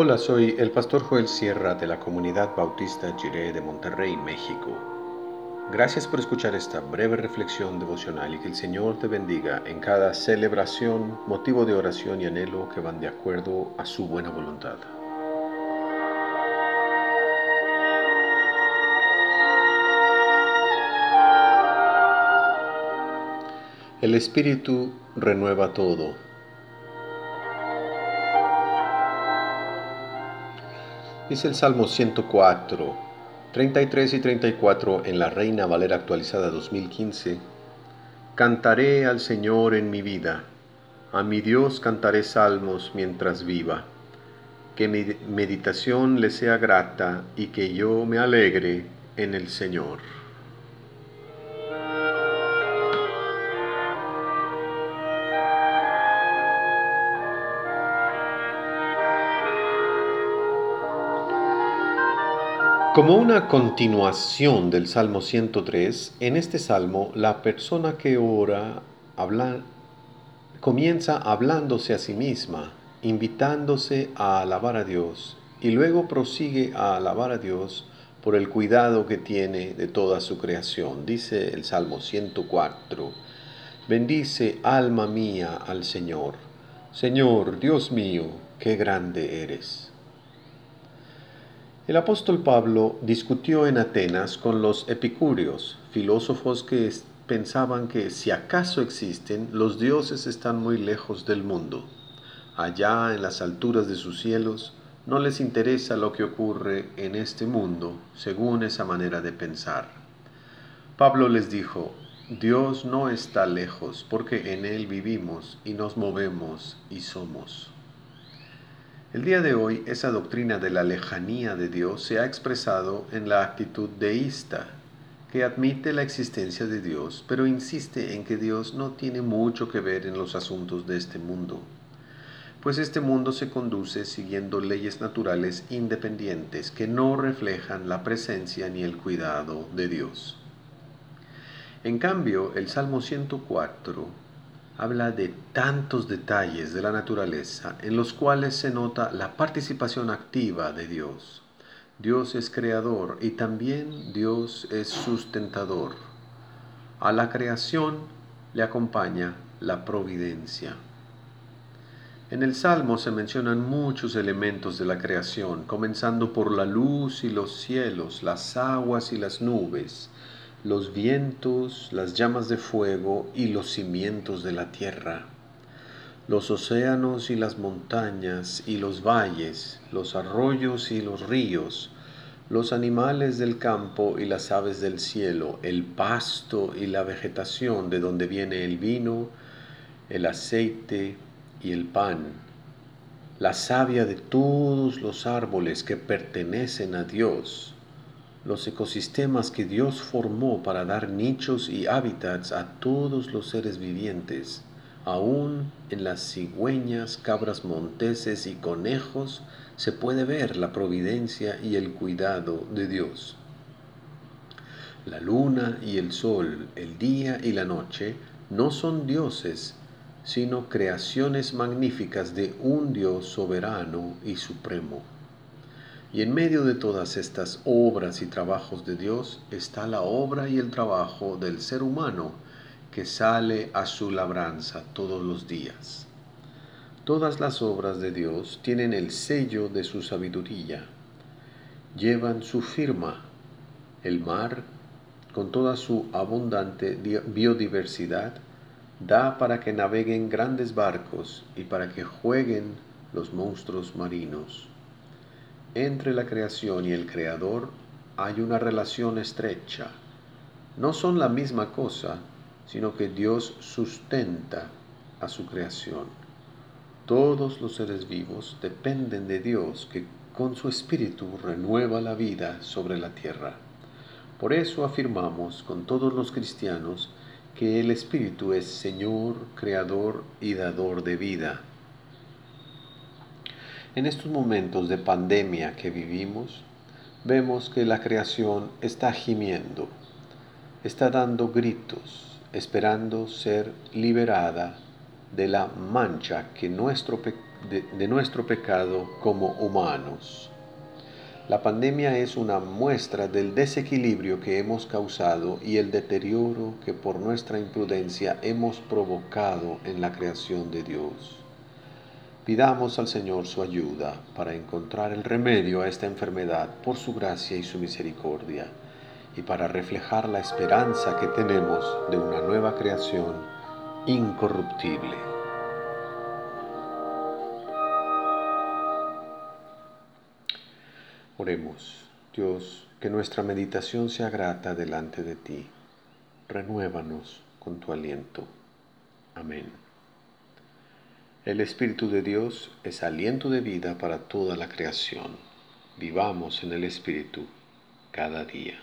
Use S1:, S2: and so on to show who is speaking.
S1: Hola, soy el pastor Joel Sierra de la comunidad bautista Jiré de Monterrey, México. Gracias por escuchar esta breve reflexión devocional y que el Señor te bendiga en cada celebración, motivo de oración y anhelo que van de acuerdo a su buena voluntad. El Espíritu renueva todo Dice el Salmo 104, 33 y 34 en la Reina Valera actualizada 2015. Cantaré al Señor en mi vida, a mi Dios cantaré salmos mientras viva. Que mi meditación le sea grata y que yo me alegre en el Señor. Como una continuación del Salmo 103, en este salmo la persona que ora habla, comienza hablándose a sí misma, invitándose a alabar a Dios y luego prosigue a alabar a Dios por el cuidado que tiene de toda su creación. Dice el Salmo 104, bendice alma mía al Señor. Señor, Dios mío, qué grande eres. El apóstol Pablo discutió en Atenas con los epicúreos, filósofos que pensaban que si acaso existen, los dioses están muy lejos del mundo. Allá en las alturas de sus cielos, no les interesa lo que ocurre en este mundo, según esa manera de pensar. Pablo les dijo, Dios no está lejos, porque en Él vivimos y nos movemos y somos. El día de hoy esa doctrina de la lejanía de Dios se ha expresado en la actitud deísta, que admite la existencia de Dios, pero insiste en que Dios no tiene mucho que ver en los asuntos de este mundo, pues este mundo se conduce siguiendo leyes naturales independientes que no reflejan la presencia ni el cuidado de Dios. En cambio, el Salmo 104 habla de tantos detalles de la naturaleza en los cuales se nota la participación activa de Dios. Dios es creador y también Dios es sustentador. A la creación le acompaña la providencia. En el Salmo se mencionan muchos elementos de la creación, comenzando por la luz y los cielos, las aguas y las nubes, los vientos, las llamas de fuego y los cimientos de la tierra, los océanos y las montañas y los valles, los arroyos y los ríos, los animales del campo y las aves del cielo, el pasto y la vegetación de donde viene el vino, el aceite y el pan, la savia de todos los árboles que pertenecen a Dios, los ecosistemas que Dios formó para dar nichos y hábitats a todos los seres vivientes, aún en las cigüeñas, cabras monteses y conejos, se puede ver la providencia y el cuidado de Dios. La luna y el sol, el día y la noche, no son dioses, sino creaciones magníficas de un Dios soberano y supremo. Y en medio de todas estas obras y trabajos de Dios está la obra y el trabajo del ser humano que sale a su labranza todos los días. Todas las obras de Dios tienen el sello de su sabiduría, llevan su firma. El mar, con toda su abundante biodiversidad, da para que naveguen grandes barcos y para que jueguen los monstruos marinos. Entre la creación y el creador hay una relación estrecha. No son la misma cosa, sino que Dios sustenta a su creación. Todos los seres vivos dependen de Dios que con su espíritu renueva la vida sobre la tierra. Por eso afirmamos con todos los cristianos que el espíritu es Señor, Creador y Dador de vida en estos momentos de pandemia que vivimos, vemos que la creación está gimiendo, está dando gritos, esperando ser liberada de la mancha que nuestro de, nuestro pecado como humanos. La pandemia es una muestra del desequilibrio que hemos causado y el deterioro que por nuestra imprudencia hemos provocado en la creación de Dios. Pidamos al Señor su ayuda para encontrar el remedio a esta enfermedad por su gracia y su misericordia y para reflejar la esperanza que tenemos de una nueva creación incorruptible. Oremos, Dios, que nuestra meditación sea grata delante de ti. Renuévanos con tu aliento. Amén. El Espíritu de Dios es aliento de vida para toda la creación. Vivamos en el Espíritu cada día.